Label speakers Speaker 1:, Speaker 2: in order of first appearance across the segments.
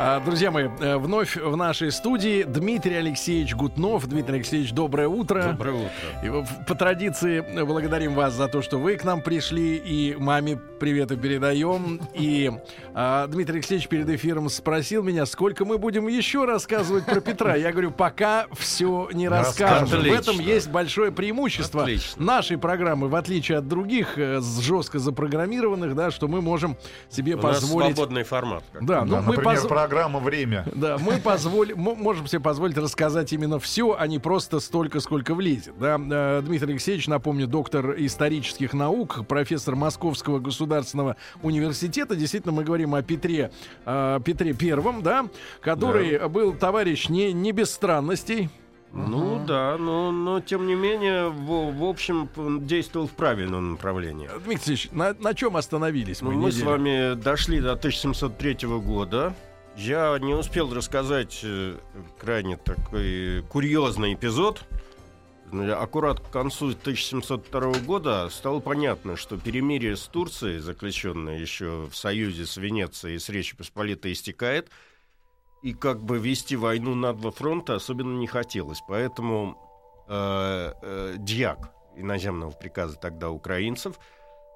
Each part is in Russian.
Speaker 1: А, Друзья мои, э, вновь в нашей студии Дмитрий Алексеевич Гутнов. Дмитрий Алексеевич, доброе утро.
Speaker 2: Доброе утро.
Speaker 1: И по традиции э, благодарим вас за то, что вы к нам пришли, и маме приветы передаем. И а, Дмитрий Алексеевич перед эфиром спросил меня, сколько мы будем еще рассказывать про Петра. Я говорю, пока все не расскажем. В этом есть большое преимущество
Speaker 2: Отлично.
Speaker 1: нашей программы, в отличие от других э, жестко запрограммированных, да, что мы можем себе
Speaker 2: У нас
Speaker 1: позволить.
Speaker 2: свободный формат. как
Speaker 1: Да, ну
Speaker 3: Да,
Speaker 1: мы
Speaker 3: например,
Speaker 1: поз-
Speaker 3: программа «Время».
Speaker 1: да, мы позволь- мо- можем себе позволить рассказать именно все, а не просто столько, сколько влезет. Да? Э, Дмитрий Алексеевич, напомню, доктор исторических наук, профессор Московского государственного университета. Действительно, мы говорим о Петре, э, Петре Первом, да, который был товарищ не, не без странностей.
Speaker 2: Ну да, но, но тем не менее, в, в общем, действовал в правильном направлении.
Speaker 1: Дмитрий Алексеевич, на, на чем остановились
Speaker 2: Ну,
Speaker 1: мы?
Speaker 2: мы с вами дошли до 1703 года. Я не успел рассказать э, крайне такой курьезный эпизод. Аккурат к концу 1702 года стало понятно, что перемирие с Турцией, заключенное еще в союзе с Венецией и с Речью Посполитой, истекает. И как бы вести войну на два фронта особенно не хотелось. Поэтому э, э, дьяк иноземного приказа тогда украинцев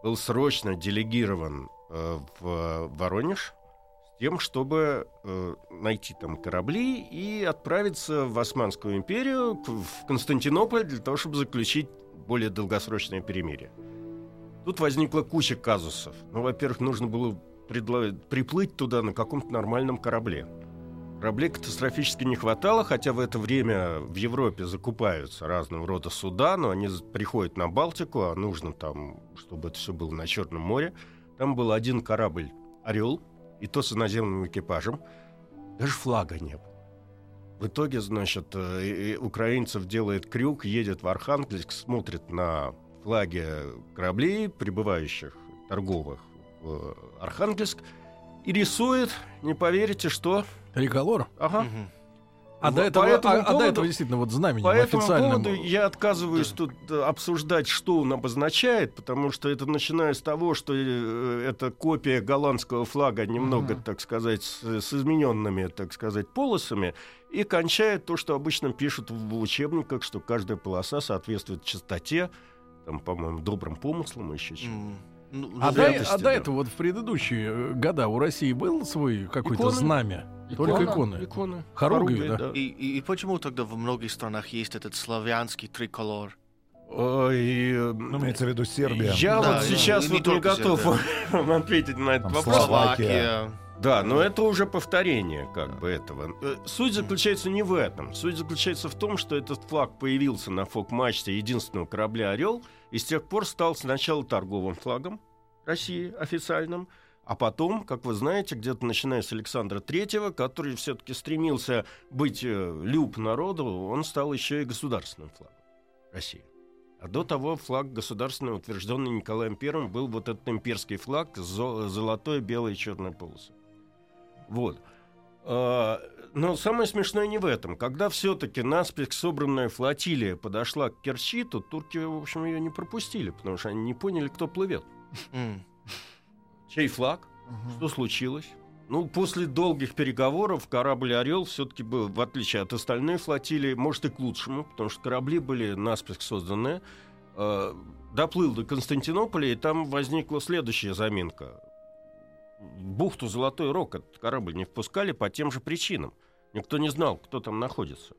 Speaker 2: был срочно делегирован э, в Воронеж тем, чтобы э, найти там корабли и отправиться в Османскую империю, в Константинополь, для того, чтобы заключить более долгосрочное перемирие. Тут возникла куча казусов. Ну, во-первых, нужно было приплыть туда на каком-то нормальном корабле. Кораблей катастрофически не хватало, хотя в это время в Европе закупаются разного рода суда, но они приходят на Балтику, а нужно там, чтобы это все было на Черном море. Там был один корабль «Орел», и то с иноземным экипажем. Даже флага не было. В итоге, значит, э, украинцев делает крюк, едет в Архангельск, смотрит на флаги кораблей, прибывающих торговых в Архангельск, и рисует, не поверите, что...
Speaker 1: Триколор?
Speaker 2: Ага.
Speaker 1: А,
Speaker 2: Вот
Speaker 1: до этого,
Speaker 2: по этому
Speaker 1: а- а до
Speaker 2: поводу-
Speaker 1: этого действительно вот знаменем
Speaker 2: По этому поводу я отказываюсь тут э, обсуждать, что он обозначает, потому что это начиная с того, что э, это копия голландского флага, немного, так сказать, с, с измененными, так сказать, полосами, и кончает то, что обычно пишут в учебниках, что каждая полоса соответствует частоте, там, по-моему, добрым помыслам и еще чему
Speaker 4: М, ну,
Speaker 1: А,
Speaker 4: ну,
Speaker 1: до, а до
Speaker 2: да.
Speaker 1: этого вот в предыдущие э, года у России был свой какой-то
Speaker 2: Иконы.
Speaker 1: знамя? Только иконы.
Speaker 2: Иконы.
Speaker 1: Хоругви,
Speaker 2: Хоругви,
Speaker 1: да?
Speaker 4: И, и, и почему тогда в многих странах есть этот славянский триколор?
Speaker 2: Ой, э,
Speaker 3: Ну, имеется в виду Сербия.
Speaker 2: Я
Speaker 4: Да,
Speaker 2: вот
Speaker 4: и-
Speaker 2: сейчас
Speaker 4: и не
Speaker 2: вот не готов вам ответить на этот
Speaker 3: Там
Speaker 2: вопрос.
Speaker 3: Словакия.
Speaker 2: Да, но это уже повторение как бы этого. Э, Суть заключается не в этом. Суть заключается в том, что этот флаг появился на фок-мачте единственного корабля «Орел» и с тех пор стал сначала торговым флагом России официальным, а потом, как вы знаете, где-то начиная с Александра Третьего, который все-таки стремился быть э, люб народу, он стал еще и государственным флагом России. А до того флаг государственный, утвержденный Николаем Первым, был вот этот имперский флаг с зо- золотой, белой и черной полосой. Вот. А, Но самое смешное не в этом. Когда все-таки наспех собранная флотилия подошла к Керчи, то турки, в общем, ее не пропустили, потому что они не поняли, кто плывет. Чей флаг? Что случилось? Ну, после долгих переговоров корабль «Орел» все-таки был, в отличие от остальной флотилии, может и к лучшему, потому что корабли были наспех созданы. Э, доплыл до Константинополя, и там возникла следующая заминка. Бухту Золотой Рог этот корабль не впускали по тем же причинам. Никто не знал, кто там находится.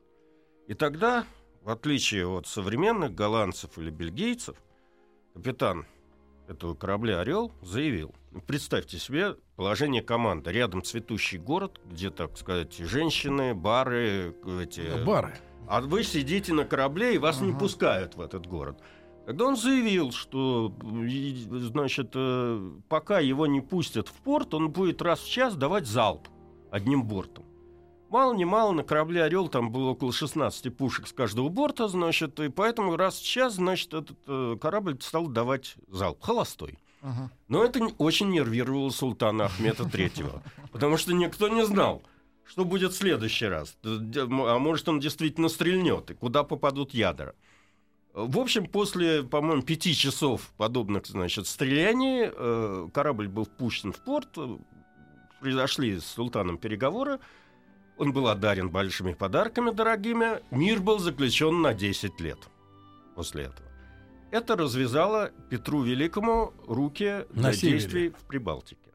Speaker 2: И тогда, в отличие от современных голландцев или бельгийцев, капитан этого корабля «Орел» заявил. Ну, Представьте себе положение команды. Рядом цветущий город, где, так сказать, женщины, бары, эти...
Speaker 1: Бары.
Speaker 2: А вы сидите на корабле, и вас не
Speaker 1: Ага.
Speaker 2: пускают в этот город. Тогда он заявил, что, значит, э, пока его не пустят в порт, он будет раз в час давать залп одним бортом. Мало не мало на корабле «Орел» там было около 16 пушек с каждого борта, значит, и поэтому раз в час, значит, этот э, корабль стал давать залп, холостой. Но это очень нервировало султана Ахмета III, потому что никто не знал, что будет в следующий раз. А может, он действительно стрельнет, и куда попадут ядра. В общем, после, по-моему, пяти часов подобных, значит, стреляний, э, корабль был впущен в порт, э, произошли с султаном переговоры, он был одарен большими подарками дорогими, мир был заключен на 10 лет после этого. Это развязало Петру Великому руки
Speaker 1: На
Speaker 2: для
Speaker 1: севере.
Speaker 2: действий в Прибалтике.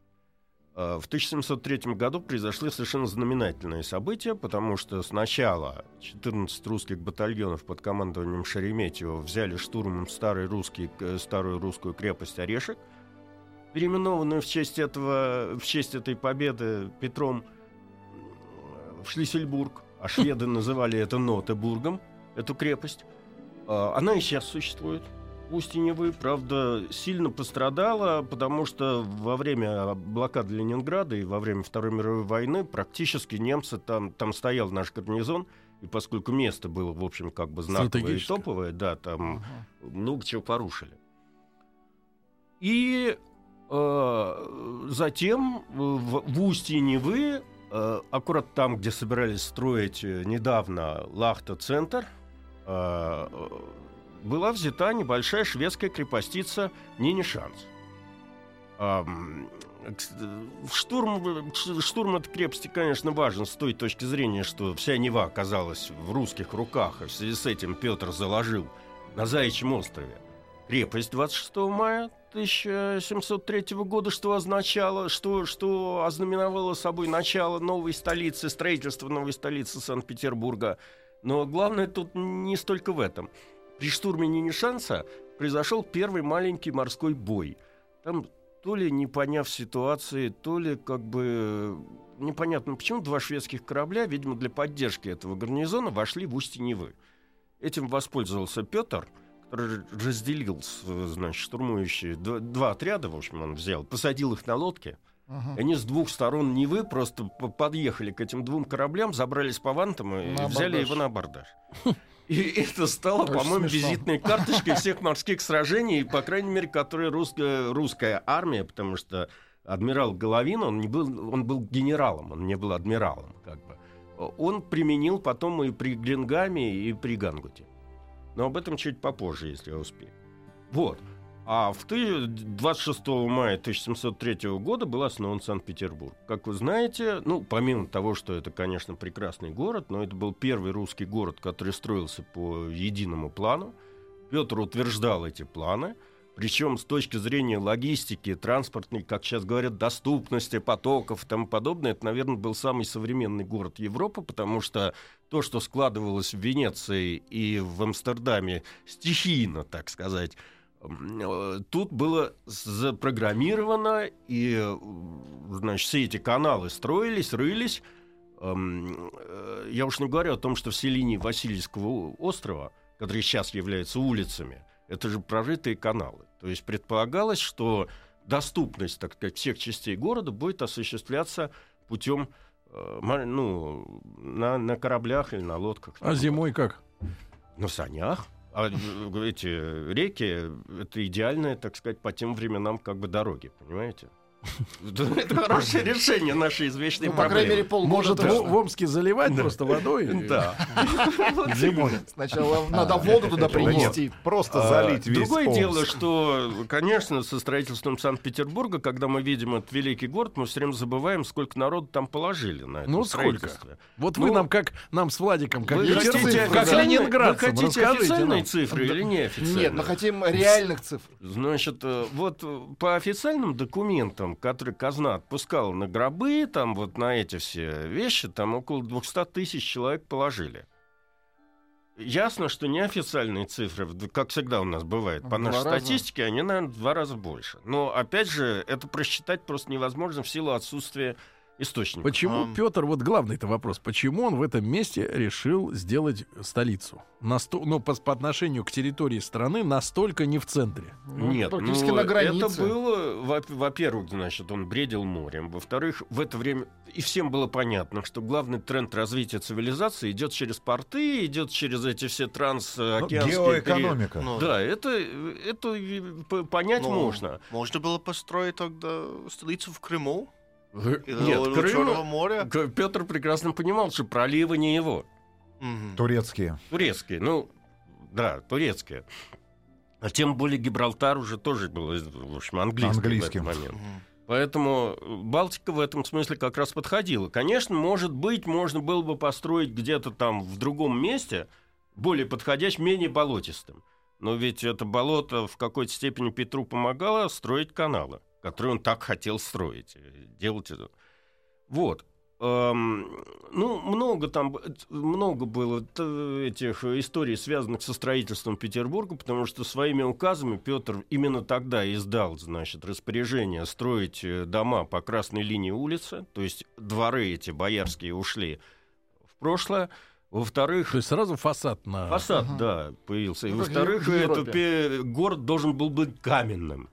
Speaker 2: А, В 1703 году произошли совершенно знаменательные события, потому что сначала 14 русских батальонов под командованием Шереметьева взяли штурмом старый русский, э, старую русскую крепость Орешек, переименованную в честь, этого, в честь этой победы Петром э, в Шлиссельбург, а шведы называли это Нотебургом, эту крепость. А, Она и сейчас существует. Устье Невы, правда, сильно пострадала, потому что во время блокады Ленинграда и во время Второй мировой войны практически немцы там, там стоял наш гарнизон, и поскольку место было, в общем, как бы знаковое и топовое, да, там много чего порушили. И э, затем в, в устье Невы, э, аккурат там, где собирались строить э, недавно Лахта-центр, э, была взята небольшая шведская крепостица Нинишанс. Ам, кс- в штурм, ш- штурм этой крепости, конечно, важен с той точки зрения, что вся Нева оказалась в русских руках, и в связи с этим Петр заложил на Заячьем острове крепость 26 мая 1703 года, что означало, что, что ознаменовало собой начало новой столицы, строительство новой столицы Санкт-Петербурга. Но главное тут не столько в этом. При штурме Нинишанса произошел первый маленький морской бой. Там то ли не поняв ситуации, то ли как бы э, непонятно, почему два шведских корабля, видимо, для поддержки этого гарнизона вошли в устье Невы. Этим воспользовался Петр, который разделил, значит, штурмующие два, два отряда, в общем, он взял, посадил их на лодке. И Они с двух сторон Невы просто подъехали к этим двум кораблям, забрались по вантам и
Speaker 3: На
Speaker 2: взяли
Speaker 3: абордаж.
Speaker 2: его на абордаж. И это стало, по-моему, визитной карточкой всех морских сражений, по крайней мере, которые русская, русская армия, потому что адмирал Головин, он, не был, он был генералом, он не был адмиралом, как бы. Он применил потом и при Гленгаме, и при Гангуте. Но об этом чуть попозже, если я успею. Вот. А в ты- 26 мая 1703 года был основан Санкт-Петербург. Как вы знаете, ну, помимо того, что это, конечно, прекрасный город, но это был первый русский город, который строился по единому плану. Петр утверждал эти планы. Причем с точки зрения логистики, транспортной, как сейчас говорят, доступности потоков и тому подобное, это, наверное, был самый современный город Европы, потому что то, что складывалось в Венеции и в Амстердаме стихийно, так сказать, тут было запрограммировано, и, э, значит, все эти каналы строились, рылись. Эм, э, Я уж не говорю о том, что все линии Васильевского острова, которые сейчас являются улицами, это же прорытые каналы. То есть предполагалось, что доступность, так сказать, всех частей города будет осуществляться путем э, ну, на, на кораблях или на лодках.
Speaker 1: А зимой как?
Speaker 2: На санях. А э, эти реки — это идеальные, так сказать, по тем временам как бы дороги, понимаете? Это хорошее решение нашей извечной
Speaker 3: Ну, по крайней мере,
Speaker 2: проблемы.
Speaker 3: полгода
Speaker 1: Может, в, Омске заливать просто водой?
Speaker 2: Да.
Speaker 1: Зимой.
Speaker 3: Сначала надо воду туда принести.
Speaker 5: Просто
Speaker 2: А,
Speaker 5: залить весь
Speaker 2: Другое дело, что, конечно, со строительством Санкт-Петербурга, когда мы видим этот великий город, мы все время забываем, сколько народу там положили на это
Speaker 1: Ну, сколько? Вот
Speaker 2: Ну,
Speaker 1: вы нам, как нам с Владиком, как, как
Speaker 2: официальной- вы хотите официальные цифры или неофициальные?
Speaker 3: Нет, мы хотим реальных цифр.
Speaker 2: Значит, э, вот э, по официальным документам, которые казна отпускала на гробы, там вот на эти все вещи, там около 200 тысяч человек положили. Ясно, что неофициальные цифры, как всегда у нас бывает, по
Speaker 3: два
Speaker 2: нашей
Speaker 3: раза.
Speaker 2: статистике, они, наверное, в два раза больше. Но, опять же, это просчитать просто невозможно в силу отсутствия источников.
Speaker 1: Почему
Speaker 4: Ам.
Speaker 1: Петр, вот главный-то вопрос, почему он в этом месте решил сделать столицу? Насто- ну, по, по отношению к территории страны настолько не в центре.
Speaker 2: Нет,
Speaker 3: практически
Speaker 2: ну,
Speaker 3: на границе.
Speaker 2: Это было, во- во-первых, значит, он бредил морем. Во-вторых, в это время и всем было понятно, что главный тренд развития цивилизации идет через порты, идет через эти все
Speaker 5: Ну,
Speaker 2: трансокеанские...
Speaker 5: геоэкономика.
Speaker 4: Ну,
Speaker 2: Да, это, это понять
Speaker 4: ну,
Speaker 2: можно.
Speaker 4: Можно было построить тогда столицу в Крыму?
Speaker 2: Нет, Крым-
Speaker 4: моря?
Speaker 2: Петр прекрасно понимал, что проливы не его.
Speaker 4: Мгм.
Speaker 5: Турецкие.
Speaker 2: Турецкие, ну, да, турецкие. А тем более Гибралтар уже тоже был, в общем, английский
Speaker 5: Английским.
Speaker 2: в этот момент. Поэтому э, Балтика в этом смысле как раз подходила. Конечно, может быть, можно было бы построить где-то там в другом месте, более подходящим, менее болотистым. Но ведь это болото в какой-то степени Петру помогало строить каналы, которые он так хотел строить, э, делать это. Вот. Эм, ну, много там, много было т- этих историй, связанных со строительством Петербурга, потому что своими указами Петр именно тогда издал, значит, распоряжение строить э, дома по красной линии улицы, то есть дворы эти боярские ушли в прошлое. Во-вторых,
Speaker 1: То есть сразу фасад на...
Speaker 2: Фасад,
Speaker 3: Ага.
Speaker 2: да, появился. И,
Speaker 3: Ну,
Speaker 2: во-вторых,
Speaker 3: в
Speaker 2: это
Speaker 3: Европе.
Speaker 2: пе- город должен был быть каменным.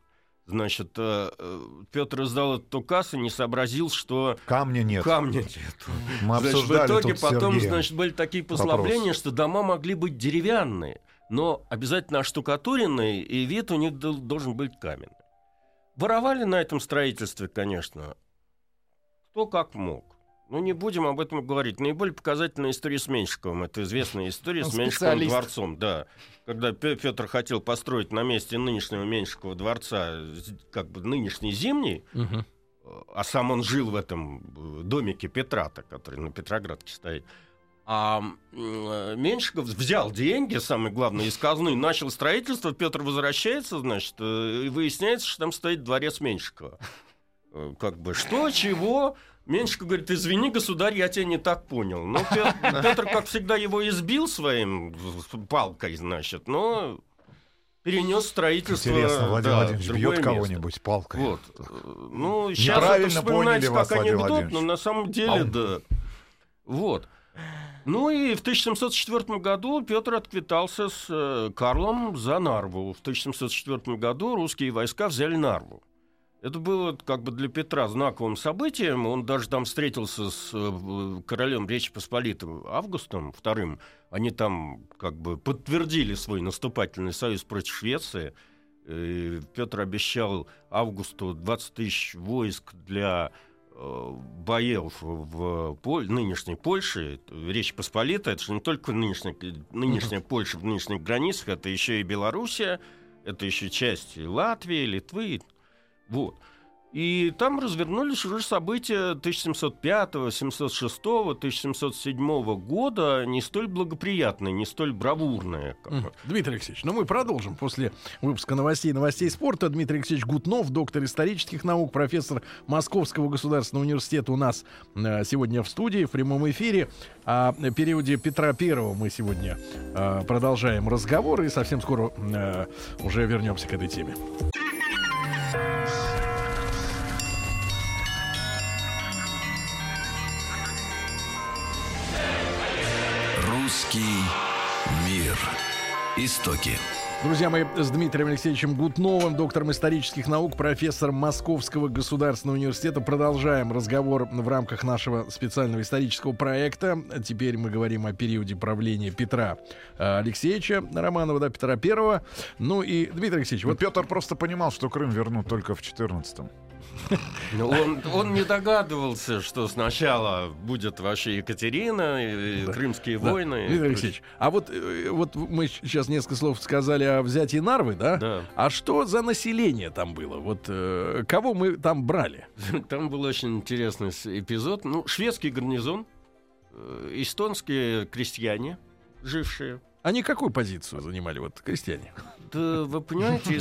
Speaker 2: Значит, э, э, Петр издал этот указ и не сообразил, что
Speaker 5: Камня нет.
Speaker 2: камня нет.
Speaker 5: Мы
Speaker 2: Значит, в итоге
Speaker 5: тут
Speaker 2: потом,
Speaker 5: Сергеем.
Speaker 2: значит, были такие послабления, что дома могли быть деревянные, но обязательно оштукатуренные, и вид у них дол- должен быть каменный. Воровали на этом строительстве, конечно, кто как мог. Ну, не будем об этом говорить. Наиболее показательная история с Меньшиковым. Это известная история
Speaker 3: Он
Speaker 2: с
Speaker 3: специалист.
Speaker 2: дворцом. Да. Когда Петр хотел построить на месте нынешнего Меньшикова дворца как бы нынешний зимний,
Speaker 1: Мгм.
Speaker 2: а сам он жил в этом э, домике Петрата, который на Петроградке стоит. А э, Меньшиков взял деньги, самое главное, из казны, начал строительство. Петр возвращается, значит, э, и выясняется, что там стоит дворец Меньшикова. Как бы что, чего? Меньшиков говорит, извини, государь, я тебя не так понял. Ну, Пе- Петр, как всегда, его избил своим палкой, значит, но перенес строительство
Speaker 5: Интересно, Владимир
Speaker 2: да,
Speaker 5: Владимирович бьет кого-нибудь палкой.
Speaker 2: Вот. Ну, сейчас
Speaker 5: Неправильно
Speaker 2: это вспоминается
Speaker 5: поняли вас,
Speaker 2: как
Speaker 5: Владимир
Speaker 2: анекдот, но на самом деле,
Speaker 5: Ау.
Speaker 2: да. Вот. Ну и в 1704 году Петр отквитался с э, Карлом за Нарву. В 1704 году русские войска взяли Нарву. Это было как бы для Петра знаковым событием. Он даже там встретился с э, королем Речи Посполитой Августом II. Они там как бы подтвердили свой наступательный союз против Швеции. И Петр обещал Августу 20 тысяч войск для э, боев в Поль- нынешней Польше. Речь Посполитая, это же не только нынешняя, нынешняя Польша в нынешних границах, это еще и Белоруссия, это еще часть Латвии, Литвы. Вот. И там развернулись уже события 1705, 706, 1707 года, не столь благоприятные, не столь бравурные. как.
Speaker 1: Дмитрий Алексеевич, ну мы продолжим после выпуска новостей новостей спорта. Дмитрий Алексеевич Гутнов, доктор исторических наук, профессор Московского государственного университета у нас э, сегодня в студии, в прямом эфире. О периоде Петра Первого мы сегодня э, продолжаем разговор и совсем скоро э, уже вернемся к этой теме.
Speaker 6: Русский мир. Истоки.
Speaker 1: Друзья мои, с Дмитрием Алексеевичем Гутновым, доктором исторических наук, профессором Московского государственного университета, продолжаем разговор в рамках нашего специального исторического проекта. Теперь мы говорим о периоде правления Петра э, Алексеевича Романова, да, Петра Первого. Ну и, Дмитрий Алексеевич,
Speaker 5: Вот
Speaker 1: вот
Speaker 5: Петр просто понимал, что Крым вернут только в 14-м.
Speaker 2: Ну, Он, он не догадывался, что сначала будет вообще Екатерина, и
Speaker 1: Да.
Speaker 2: Крымские
Speaker 1: Да,
Speaker 2: войны. прочее.
Speaker 1: Алексеевич, а вот, э, вот мы сейчас несколько слов сказали о взятии Нарвы, да?
Speaker 2: Да.
Speaker 1: А что за население там было? Вот э, кого мы там брали?
Speaker 2: Там был очень интересный эпизод. Ну, шведский гарнизон, э, эстонские крестьяне, жившие.
Speaker 1: Они какую позицию занимали, вот крестьяне?
Speaker 2: Да, вы понимаете,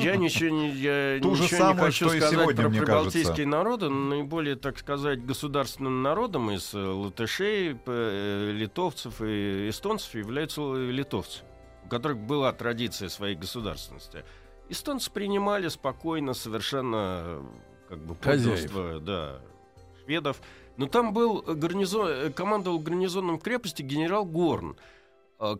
Speaker 2: я ничего не, я ничего не
Speaker 5: самую,
Speaker 2: хочу сказать
Speaker 5: сегодня,
Speaker 2: про прибалтийские народы, наиболее, так сказать, государственным народом из э, латышей, э, литовцев и эстонцев являются л- литовцы, у которых была традиция своей государственности. Эстонцы принимали спокойно совершенно э, как бы подданство, да, шведов. Но там был гарнизон, э, командовал гарнизоном крепости генерал Горн, э,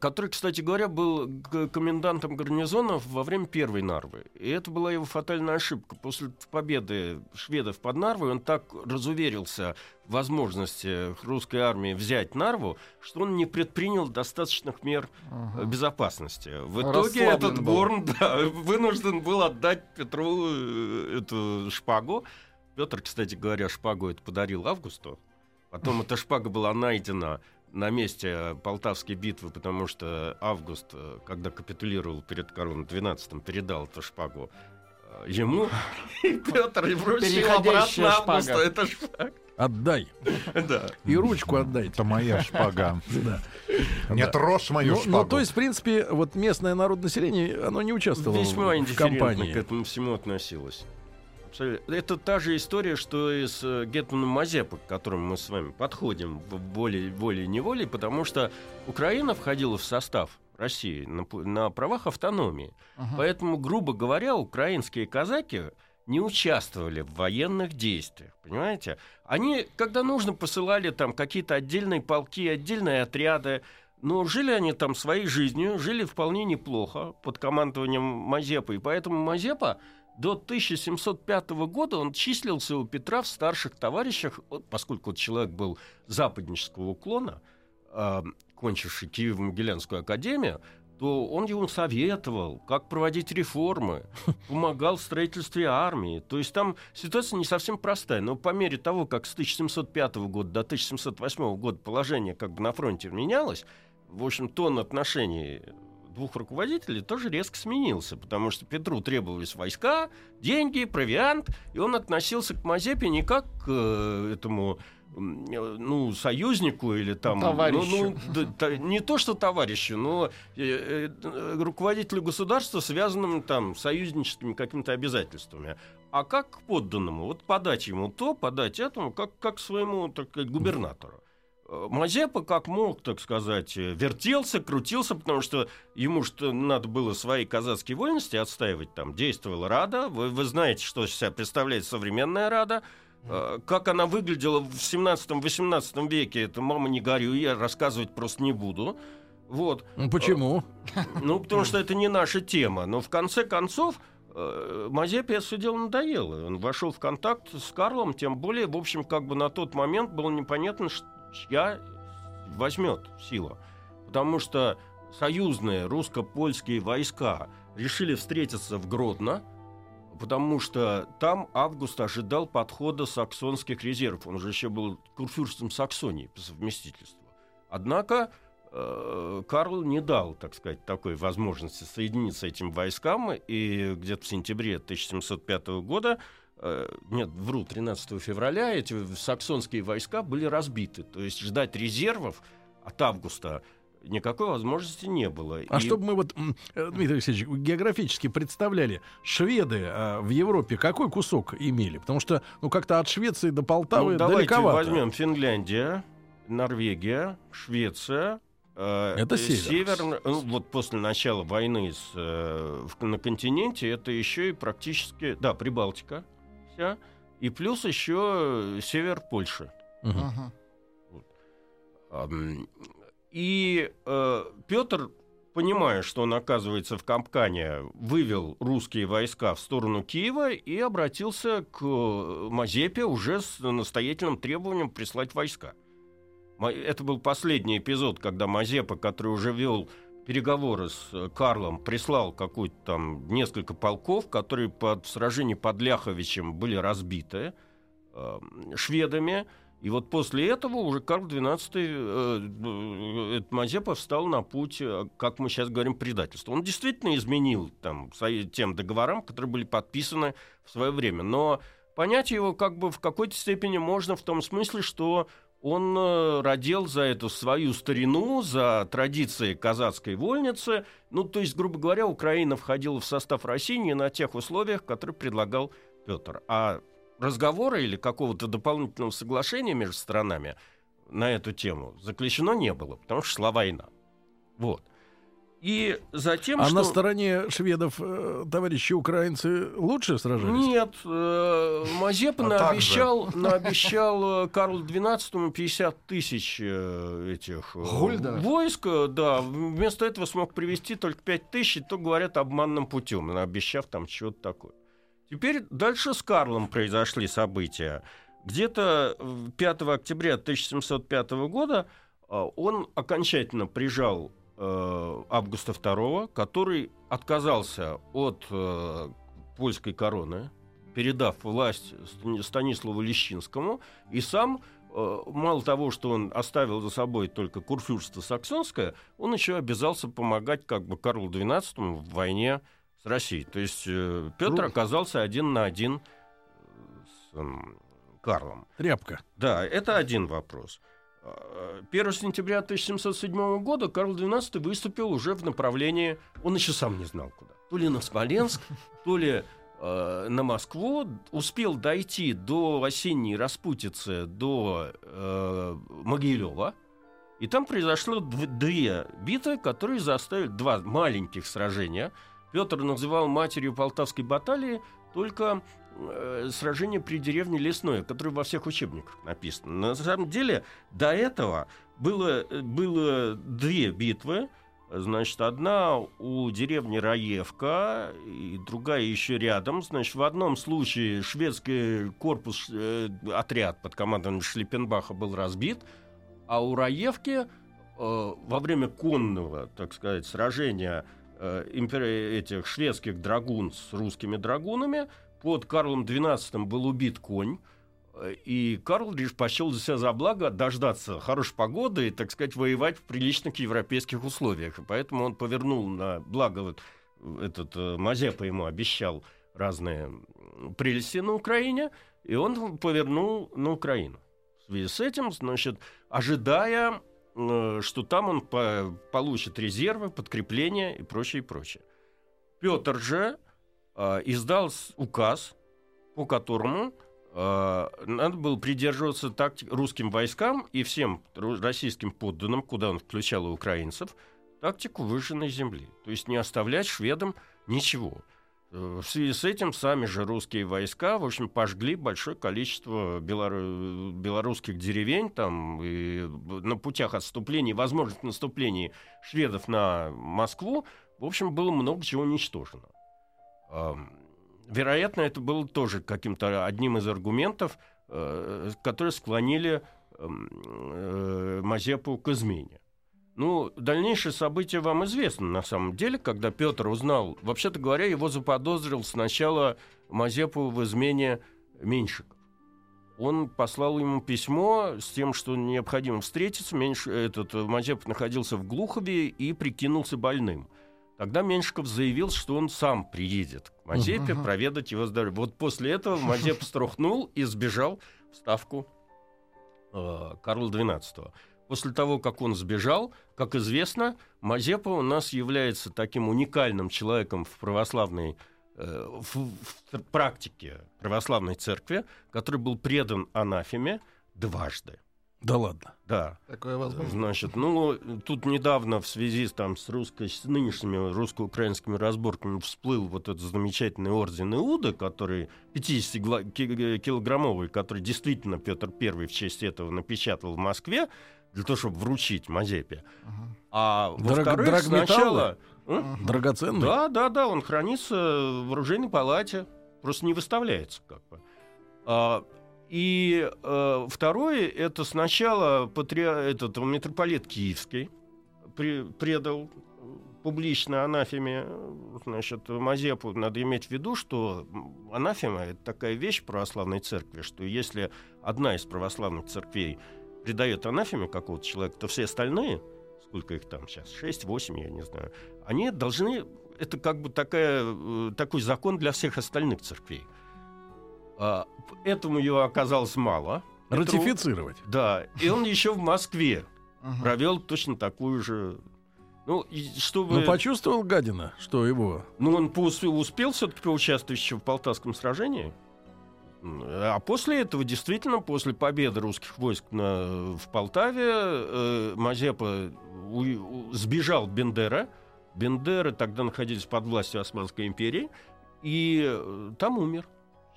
Speaker 2: который, кстати говоря, был комендантом гарнизона во время первой Нарвы. И это была его фатальная ошибка. После победы шведов под Нарвой он так разуверился в возможности русской армии взять Нарву, что он не предпринял достаточных мер э, безопасности. В итоге
Speaker 3: Расслаблен
Speaker 2: этот
Speaker 3: был.
Speaker 2: Горн да, вынужден был отдать Петру э, эту шпагу. Петр, кстати говоря, шпагу это подарил Августу. Потом эта шпага была найдена на месте Полтавской битвы, потому что Август, э, когда капитулировал перед короной 12-м, передал эту шпагу э, ему, и Петр и вручил
Speaker 3: Переходящая
Speaker 2: обратно Августу
Speaker 3: шпага.
Speaker 2: эту шпагу.
Speaker 1: Отдай.
Speaker 2: Да.
Speaker 1: И ручку отдайте.
Speaker 5: Это моя шпага.
Speaker 1: Да.
Speaker 5: Нет, рожь мою
Speaker 1: Ну,
Speaker 5: шпагу.
Speaker 1: ну, то есть, в принципе, вот местное народное население, оно не участвовало
Speaker 2: Весьма
Speaker 1: в кампании.
Speaker 2: к этому всему относилось. Абсолютно. Это та же история, что и с э, Гетманом Мазепы, к которому мы с вами подходим волей-неволей, потому что Украина входила в состав России на, на правах автономии.
Speaker 3: Ага.
Speaker 2: Поэтому, грубо говоря, украинские казаки не участвовали в военных действиях, понимаете? Они, когда нужно, посылали там какие-то отдельные полки, отдельные отряды, но жили они там своей жизнью, жили вполне неплохо под командованием Мазепы. И поэтому Мазепа до 1705 года он числился у Петра в старших товарищах, поскольку человек был западнического уклона, а, кончивший Киево-Могилянскую академию, то он ему советовал, как проводить реформы, помогал в строительстве армии. То есть там ситуация не совсем простая. Но по мере того, как с 1705 года до 1708 года положение как бы на фронте менялось, в общем, тон отношений двух руководителей тоже резко сменился, потому что Петру требовались войска, деньги, провиант, и он относился к Мазепе не как к э, этому э, ну, союзнику или там...
Speaker 3: Товарищу.
Speaker 2: Ну, ну, да, не то, что товарищу, но э, э, руководителю государства, связанным там союзническими какими-то обязательствами. А как к подданному? Вот подать ему то, подать этому, как, как своему так сказать, губернатору. Э, Мазепа как мог, так сказать, э, вертелся, крутился, потому что ему что надо было свои казацкие вольности отстаивать. Там действовала Рада. Вы, вы знаете, что себя представляет современная Рада. Э, Как она выглядела в 17-18 веке, это мама не горюй, я рассказывать просто не буду. Вот.
Speaker 1: Ну, Почему?
Speaker 2: Ну, потому что это не наша тема. Но в конце концов, э, Мазепе это все дело надоело. Он вошел в контакт с Карлом, тем более, в общем, как бы на тот момент было непонятно, ш- чья возьмет сила. Потому что союзные русско-польские войска решили встретиться в Гродно, потому что там Август ожидал подхода саксонских резервов. Он же еще был курфюрстом Саксонии по совместительству. Однако э, Карл не дал, так сказать, такой возможности соединиться этим войскам, и где-то в сентябре 1705 года, нет, вру, 13 февраля эти саксонские войска были разбиты. То есть ждать резервов от августа никакой возможности не было.
Speaker 1: А
Speaker 2: И-
Speaker 1: чтобы мы вот, э, Дмитрий Алексеевич, географически представляли, шведы а, в Европе какой кусок имели? Потому что, ну, как-то от Швеции до Полтавы
Speaker 2: Ну, давайте
Speaker 1: далековато.
Speaker 2: возьмем Финляндия, Норвегия, Швеция. э,
Speaker 1: Это
Speaker 2: э,
Speaker 1: север.
Speaker 2: ну, вот после начала войны с, э, на континенте это еще и практически, да, Прибалтика вся, и плюс еще север Польши.
Speaker 3: Ага.
Speaker 2: Ам, И э, Петр, понимая, что он оказывается в Капкане, вывел русские войска в сторону Киева и обратился к э, Мазепе уже с настоятельным требованием прислать войска. Это был последний эпизод, когда Мазепа, который уже вел переговоры с э, Карлом, прислал какой-то там несколько полков, которые под, в сражении под Ляховичем были разбиты э, шведами. И вот после этого уже Карл XII, э, э, Мазепа встал на путь, э, как мы сейчас говорим, предательства. Он действительно изменил там, свои- тем договорам, которые были подписаны в свое время. Но понять его как бы в какой-то степени можно в том смысле, что он э, родил за эту свою старину, за традиции казацкой вольницы. Ну, то есть, грубо говоря, Украина входила в состав России не на тех условиях, которые предлагал Петр. А разговора или какого-то дополнительного соглашения между сторонами на эту тему заключено не было, потому что шла война. Вот. И затем,
Speaker 1: А
Speaker 2: что...
Speaker 1: на стороне шведов э, товарищи украинцы лучше сражались?
Speaker 2: Нет, э, Мазепа
Speaker 5: А
Speaker 2: наобещал, наобещал э, Карлу XII 50 тысяч э, этих э,
Speaker 3: Гульденов?
Speaker 2: войск, да. Вместо этого смог привести только 5 тысяч, и то, говорят, обманным путем, наобещав там что-то такое. Теперь дальше с Карлом произошли события. Где-то э, 5 октября 1705 года он окончательно прижал э, Августа II, который отказался от э, польской короны, передав власть Стани- Станиславу Лещинскому, и сам, э, мало того, что он оставил за собой только курфюрство саксонское, он еще обязался помогать как бы Карлу XII в войне с Россией. То есть э, Петр
Speaker 1: Ну.
Speaker 2: оказался один на один с м, Карлом.
Speaker 1: Тряпка.
Speaker 2: Да, это один вопрос. А, 1 сентября 1707 года Карл XII выступил уже в направлении, он еще сам не знал куда, то ли на Смоленск, то ли э, на Москву, успел дойти до осенней распутицы, до э, Могилева, и там произошло дв- две битвы, которые заставили два маленьких сражения. Петр называл матерью Полтавской баталии только сражение при деревне Лесное, которое во всех учебниках написано. На самом деле до этого было, э, было две битвы. Значит, одна у деревни Раевка, и другая еще рядом. Значит, в одном случае шведский корпус, э, отряд под командованием Шлиппенбаха был разбит, а у Раевки э, во время конного, так сказать, сражения э, импери- этих шведских драгун с русскими драгунами под Карлом XII был убит конь, э, и Карл лишь посчел за себя за благо дождаться хорошей погоды и, так сказать, воевать в приличных европейских условиях. И поэтому он повернул на благо вот этот э, Мазепа ему обещал разные прелести на Украине, и он повернул на Украину. В связи с этим, значит, ожидая, э, что там он по- получит резервы, подкрепления и прочее, и прочее. Петр же э, издал указ, по которому э, надо было придерживаться такти- русским войскам и всем российским подданным, куда он включал и украинцев, тактику выжженной земли. То есть не оставлять шведам ничего. Э, В связи с этим сами же русские войска, в общем, пожгли большое количество белору- белорусских деревень там, и на путях отступлений, возможных наступлений шведов на Москву, в общем, было много чего уничтожено. Вероятно, это было тоже каким-то одним из аргументов, э, которые склонили э, Мазепу к измене. Ну, дальнейшие события вам известны на самом деле, когда Петр узнал, вообще-то говоря, его заподозрил сначала Мазепу в измене Меньшиков. Он послал ему письмо с тем, что необходимо встретиться. Меньш... Этот Мазепа находился в Глухове и прикинулся больным. Тогда Меньшиков заявил, что он сам приедет к Мазепе
Speaker 3: Мгм.
Speaker 2: проведать его здоровье. Вот после этого Мазепа струхнул и сбежал в ставку э, Карла XII. После того, как он сбежал, как известно, Мазепа у нас является таким уникальным человеком в православной э, в, в практике православной церкви, который был предан анафеме дважды.
Speaker 1: Да ладно.
Speaker 2: Да.
Speaker 3: Такое возможно.
Speaker 2: Значит, ну, тут недавно в связи с, там, с, русско- с нынешними русско-украинскими разборками всплыл вот этот замечательный орден Иуда, который 50-килограммовый, который действительно Петр I в честь этого напечатал в Москве для того, чтобы вручить Мазепе.
Speaker 3: Ага.
Speaker 2: А
Speaker 1: Драг-
Speaker 2: во-вторых, сначала... М?
Speaker 1: Драгоценный?
Speaker 2: Да, да, да, он хранится в оружейной палате, просто не выставляется как бы. А, и э, второе, это сначала патриа... этот митрополит Киевский при- предал публично анафеме, значит, Мазепу. Надо иметь в виду, что анафема — это такая вещь православной церкви, что если одна из православных церквей придает анафеме какого-то человека, то все остальные, сколько их там сейчас, 6-8, я не знаю, они должны... Это как бы такая, э, такой закон для всех остальных церквей. А, этому его оказалось мало. Петру.
Speaker 1: Ратифицировать.
Speaker 2: Да, и он еще в Москве провел точно такую же... Ну, и чтобы...
Speaker 1: Ну, почувствовал гадина, что его...
Speaker 2: Ну, он поус- успел все-таки поучаствовать еще в Полтавском сражении. А после этого, действительно, после победы русских войск на, в Полтаве, э, Мазепа у- у- сбежал Бендера Бендеры тогда находились под властью Османской империи, и э, там умер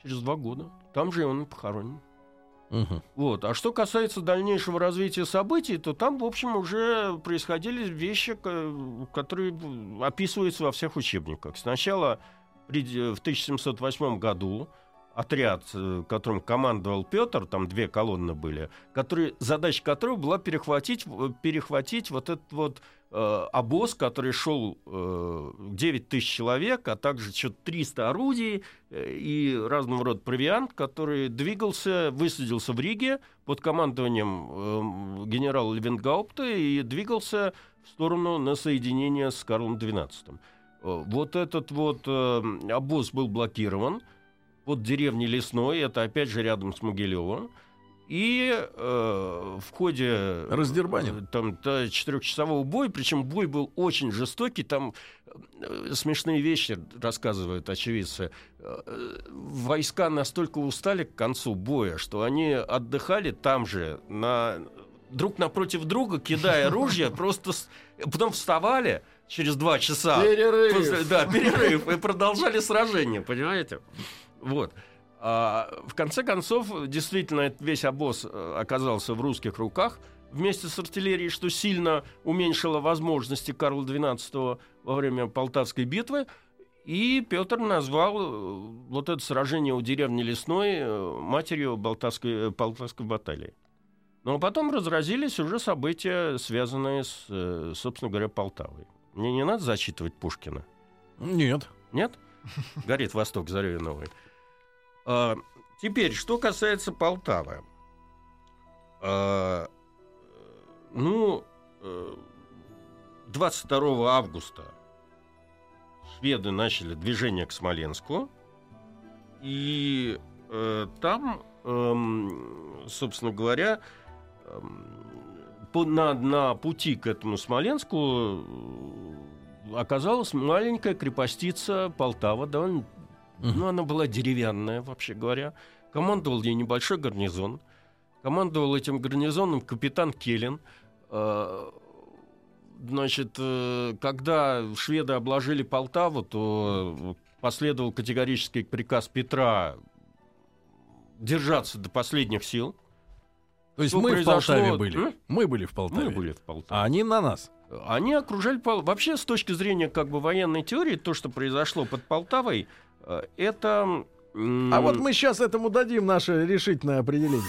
Speaker 2: через два года. Там же он и похоронен.
Speaker 1: Мгм.
Speaker 2: Вот. А что касается дальнейшего развития событий, то там, в общем, уже происходили вещи, ко- которые описываются во всех учебниках. Сначала в 1708 году отряд, э, которым командовал Петр, там две колонны были, которые, задача которого была перехватить, э, перехватить вот этот вот э, обоз, который шел э, 9 тысяч человек, а также что-то 300 орудий э, и разного рода провиант, который двигался, высадился в Риге под командованием э, генерала Левенгаупта и двигался в сторону на соединение с Карлом XII. Э, Вот этот вот э, обоз был блокирован под деревней Лесной, это опять же рядом с Могилевым. И э, в ходе
Speaker 1: Раздербанил.
Speaker 2: э, там да, четырехчасового боя, причем бой был очень жестокий, там э, смешные вещи рассказывают очевидцы. Э, Войска настолько устали к концу боя, что они отдыхали там же, на, друг напротив друга, кидая ружья, просто потом вставали через два часа.
Speaker 3: Перерыв.
Speaker 2: Да, перерыв. И продолжали сражение, понимаете? Вот. А, в конце концов, действительно, весь обоз э, оказался в русских руках вместе с артиллерией, что сильно уменьшило возможности Карла XII во время Полтавской битвы. И Петр назвал э, вот это сражение у деревни Лесной э, матерью Полтавской, э, Полтавской баталии. Ну а потом разразились уже события, связанные с, собственно говоря, Полтавой. Мне не надо зачитывать Пушкина.
Speaker 1: Нет.
Speaker 2: Нет? Горит Восток зарей новый. А, теперь, что касается Полтавы. А, ну, э, 22 августа шведы начали движение к Смоленску. И э, там, эм, собственно говоря, эм, по- на, на пути к этому Смоленску э, оказалась маленькая крепостица Полтава, довольно,
Speaker 1: Мгм.
Speaker 2: ну, она была деревянная, вообще говоря. Командовал ей небольшой гарнизон. Командовал этим гарнизоном капитан Келлен. Э, Значит, э, когда шведы обложили Полтаву, то последовал категорический приказ Петра держаться до последних сил.
Speaker 1: То есть
Speaker 2: Что
Speaker 1: мы в
Speaker 2: произошло?
Speaker 1: Полтаве были.
Speaker 2: М?
Speaker 1: Мы были в Полтаве.
Speaker 2: Мы были в Полтаве.
Speaker 1: А они на нас.
Speaker 2: Они окружали Пол... Вообще, с точки зрения как бы военной теории, то, что произошло под Полтавой, это... м,
Speaker 1: А вот мы сейчас этому дадим наше решительное определение.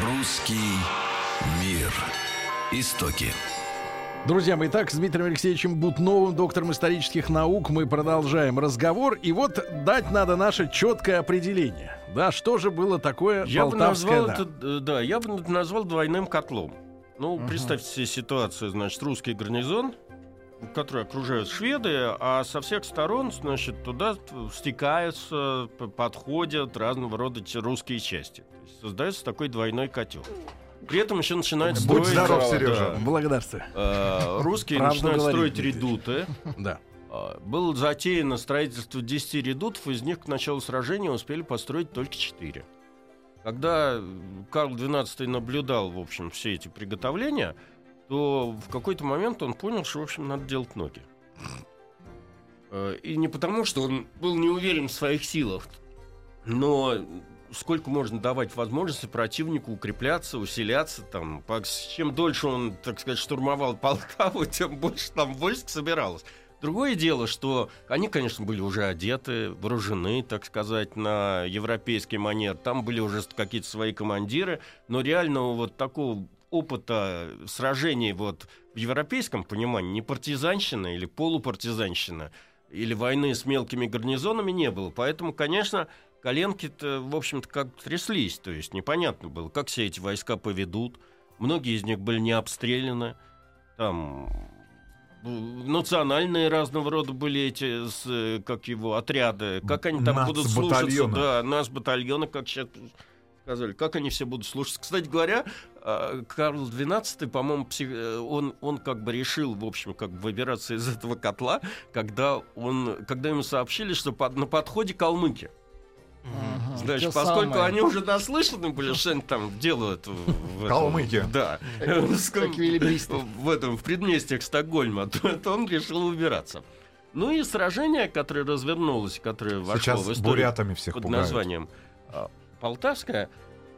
Speaker 6: Русский мир. Истоки.
Speaker 1: Друзья мои, так, с Дмитрием Алексеевичем Бутновым, доктором исторических наук, мы продолжаем разговор. И вот дать надо наше четкое определение. Да, что же было такое
Speaker 2: Я бы
Speaker 1: Полтавское
Speaker 2: назвал
Speaker 1: да?
Speaker 2: это, э, да, я бы это назвал двойным котлом. Ну, представьте себе ситуацию, значит, русский гарнизон, который окружают шведы, а со всех сторон, значит, туда стекаются, подходят разного рода русские части. То есть создается такой двойной котел. При этом еще начинают
Speaker 5: Будь
Speaker 2: строить...
Speaker 5: здоров,
Speaker 2: да,
Speaker 5: Сережа.
Speaker 1: Благодарствую.
Speaker 2: э, русские
Speaker 1: Правду
Speaker 2: начинают
Speaker 1: говорит,
Speaker 2: строить редуты.
Speaker 1: Да.
Speaker 2: А, Было затеяно строительство 10 редутов, из них к началу сражения успели построить только 4. Когда Карл XII наблюдал, в общем, все эти приготовления, то в какой-то момент он понял, что, в общем, надо делать ноги. Э, И не потому, что он был не уверен в своих силах, но сколько можно давать возможности противнику укрепляться, усиляться. Там, чем дольше он, так сказать, штурмовал Полтаву, тем больше там войск собиралось. Другое дело, что они, конечно, были уже одеты, вооружены, так сказать, на европейский манер. Там были уже какие-то свои командиры, но реального вот такого опыта сражений вот в европейском понимании, не партизанщина или полупартизанщина, или войны с мелкими гарнизонами не было. Поэтому, конечно, коленки-то, в общем-то, как тряслись. То есть непонятно было, как все эти войска поведут. Многие из них были не обстреляны. Там э, национальные разного рода были эти, с, э, как его, отряды. Как они там будут слушаться.
Speaker 5: Нацбатальоны.
Speaker 2: Да, нас батальоны, как сейчас сказали. Как они все будут слушаться. Кстати говоря, э, Карл XII, по-моему, псих- он, он как бы решил, в общем, как бы выбираться из этого котла, когда, он, когда ему сообщили, что под- на подходе калмыки. Значит,
Speaker 3: Те
Speaker 2: поскольку
Speaker 3: самые.
Speaker 2: они уже наслышаны были, что они там делают в,
Speaker 5: Калмыкия.
Speaker 2: Да. В этом в предместьях Стокгольма, то, то он решил убираться. Ну и сражение, которое развернулось, которое вошло в историю
Speaker 5: бурятами всех
Speaker 2: под
Speaker 5: пугают.
Speaker 2: названием а, Полтавская,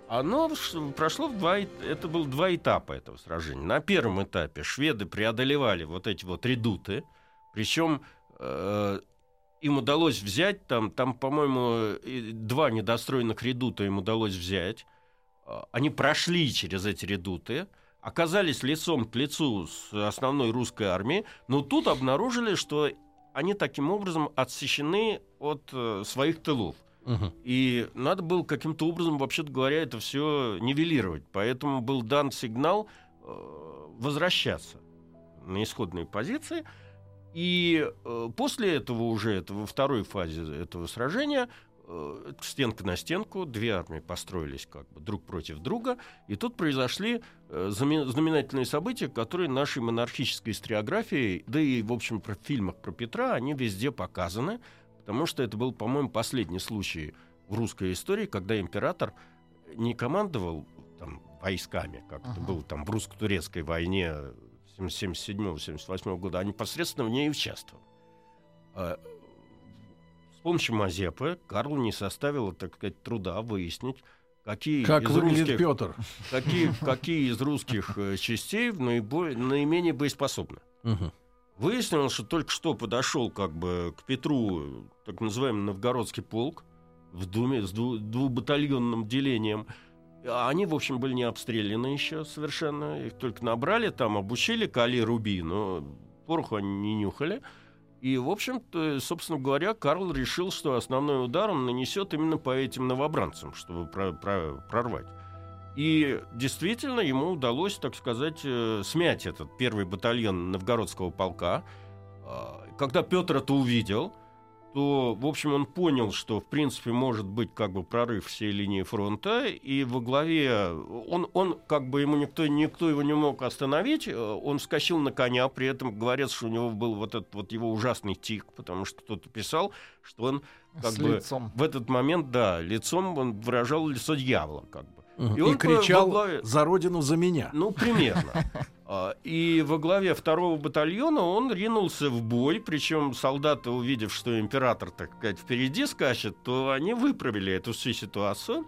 Speaker 2: оно прошло в два, эт- это было два этапа этого сражения. На первом этапе шведы преодолевали вот эти вот редуты, причем э, им удалось взять там, там, по-моему, два недостроенных редута им удалось взять. А, Они прошли через эти редуты, оказались лицом к лицу с основной русской армией, но тут обнаружили, что они таким образом отсечены от э, своих тылов.
Speaker 1: Мгм.
Speaker 2: И надо было каким-то образом, вообще-то говоря, это все нивелировать. Поэтому был дан сигнал э, возвращаться на исходные позиции. И э, после этого уже, это во второй фазе этого сражения, э, стенка на стенку, две армии построились как бы друг против друга, и тут произошли э, знаменательные события, которые нашей монархической историографией, да и, в общем, про- в фильмах про Петра, они везде показаны, потому что это был, по-моему, последний случай в русской истории, когда император не командовал там, войсками, как это
Speaker 3: Ага.
Speaker 2: было там в русско-турецкой войне 77-78 года, а непосредственно в ней участвовал. А, С помощью Мазепы Карлу не составило, так сказать, труда выяснить, какие
Speaker 1: Как
Speaker 2: из русских,
Speaker 1: Петр.
Speaker 2: какие, какие из русских э, частей наибо- наименее боеспособны.
Speaker 1: Мгм.
Speaker 2: Выяснилось, что только что подошел как бы к Петру так называемый новгородский полк в Думе с дву- двубатальонным делением. А Они, в общем, были не обстреляны еще совершенно. Их только набрали, там обучили кали руби, но пороху они не нюхали. И, в общем-то, собственно говоря, Карл решил, что основной удар он нанесет именно по этим новобранцам, чтобы про- про- прорвать. И действительно ему удалось, так сказать, э, смять этот первый батальон новгородского полка. А, Когда Петр это увидел, то, в общем, он понял, что, в принципе, может быть как бы прорыв всей линии фронта, и во главе он, он как бы ему никто, никто его не мог остановить, он вскочил на коня, при этом говорят, что у него был вот этот вот его ужасный тик, потому что кто-то писал, что он как
Speaker 3: С
Speaker 2: бы
Speaker 3: лицом.
Speaker 2: в этот момент, да, лицом он выражал лицо дьявола, как бы. И
Speaker 1: И,
Speaker 2: он
Speaker 1: кричал
Speaker 2: главе-
Speaker 1: за родину, за меня.
Speaker 2: Ну, примерно. А, И во главе второго батальона он ринулся в бой, причем солдаты, увидев, что император, так сказать, впереди скачет, то они выправили эту всю ситуацию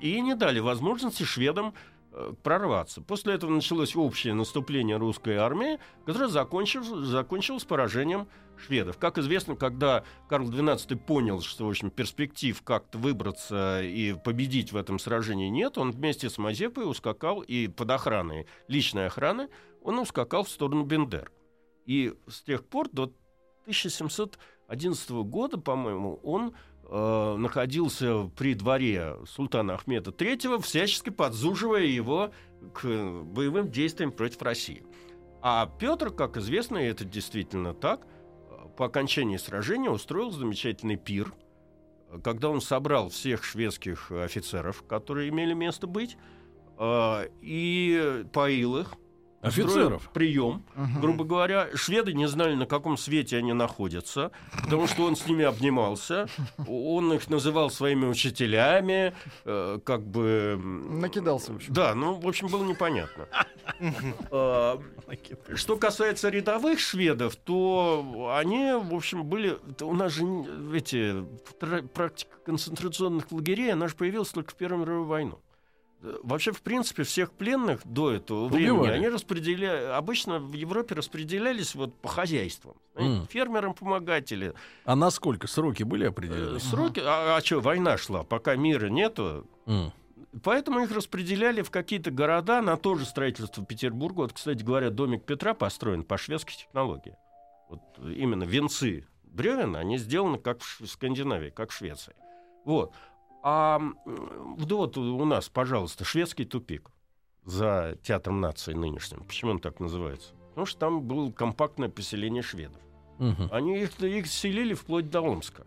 Speaker 2: и не дали возможности шведам э, прорваться. После этого началось общее наступление русской армии, которое закончилось, закончилось поражением шведов. Как известно, когда Карл XII понял, что, в общем, перспектив как-то выбраться и победить в этом сражении нет, он вместе с Мазепой ускакал и под охраной личной охраны он ускакал в сторону Бендер. И с тех пор до 1711 года, по-моему, он э, находился при дворе султана Ахмеда III, всячески подзуживая его к боевым действиям против России. А Петр, как известно, и это действительно так, по окончании сражения устроил замечательный пир, когда он собрал всех шведских офицеров, которые имели место быть, э, и поил их.
Speaker 1: Офицеров?
Speaker 2: Прием.
Speaker 3: Мгм.
Speaker 2: Грубо говоря, шведы не знали, на каком свете они находятся, потому что он с ними обнимался, он их называл своими учителями, э, как бы...
Speaker 3: Накидался, в общем.
Speaker 2: Да, ну, в общем, было непонятно. А, Что касается рядовых шведов, то они, в общем, были... У нас же эти практика концентрационных лагерей, она же появилась только в Первую мировую войну. Э, Вообще, в принципе, всех пленных до этого времени
Speaker 1: Убивали.
Speaker 2: они распределяли, обычно в Европе распределялись вот по хозяйствам.
Speaker 1: Мгм.
Speaker 2: Фермерам помогать или
Speaker 1: А насколько сроки были
Speaker 2: э,
Speaker 1: определены?
Speaker 2: сроки. А, что, война шла, пока мира нету,
Speaker 1: М.
Speaker 2: Поэтому их распределяли в какие-то города на то же строительство Петербурга. Вот, кстати говоря, домик Петра построен по шведской технологии. Вот именно венцы бревен, они сделаны как в Скандинавии, как в Швеции. Вот. А да вот у нас, пожалуйста, шведский тупик за театром нации нынешним. Почему он так называется? Потому что там было компактное поселение шведов.
Speaker 1: Мгм.
Speaker 2: Они их, их селили вплоть до Омска.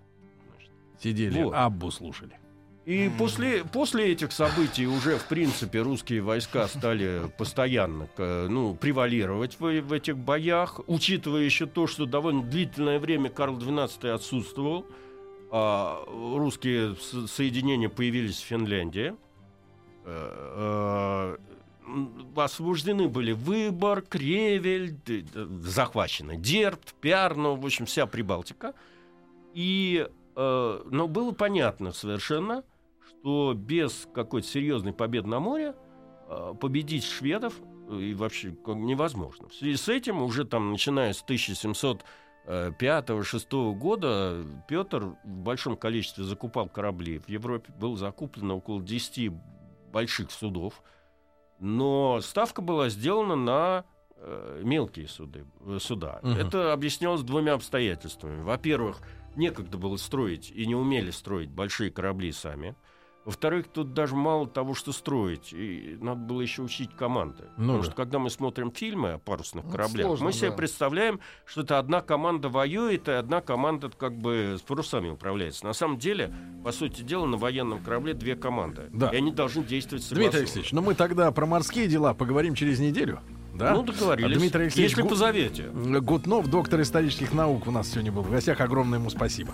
Speaker 2: Значит,
Speaker 1: Сидели,
Speaker 2: Вот.
Speaker 1: Аббу слушали.
Speaker 2: и после, после этих событий уже, в принципе, русские войска стали постоянно к- ну, превалировать в, в этих боях, учитывая еще то, что довольно длительное время Карл XII отсутствовал. А, русские соединения появились в Финляндии. Э, э, Освобождены были Выбор, Кревель, захвачены Дербт, Пярну, в общем, вся Прибалтика. И, э, но было понятно совершенно, что без какой-то серьезной победы на море победить шведов и вообще невозможно. В связи с этим уже там, начиная с 1705-6 года, Петр в большом количестве закупал корабли. В Европе было закуплено около 10 больших судов, но ставка была сделана на э, мелкие суды, э, суда.
Speaker 1: Мгм.
Speaker 2: Это объяснялось двумя обстоятельствами. Во-первых, некогда было строить и не умели строить большие корабли сами. Во-вторых, тут даже мало того, что строить, и надо было еще учить команды.
Speaker 1: Ну
Speaker 2: Потому
Speaker 1: да.
Speaker 2: что когда мы смотрим фильмы о парусных
Speaker 3: Ну,
Speaker 2: кораблях,
Speaker 3: сложно,
Speaker 2: мы себе
Speaker 3: да.
Speaker 2: представляем, что это одна команда воюет, и одна команда как бы с парусами управляется. На самом деле, по сути дела, на военном корабле две команды.
Speaker 1: Да.
Speaker 2: И они должны действовать
Speaker 1: Дмитрий
Speaker 2: согласованно.
Speaker 1: Алексеевич, ну мы тогда про морские дела поговорим через неделю. Да?
Speaker 2: Ну, договорились.
Speaker 1: Дмитрий Алексеевич
Speaker 2: Если
Speaker 1: Гу-
Speaker 2: позовете.
Speaker 1: Гутнов, доктор исторических наук, у нас сегодня был в гостях. Огромное ему спасибо.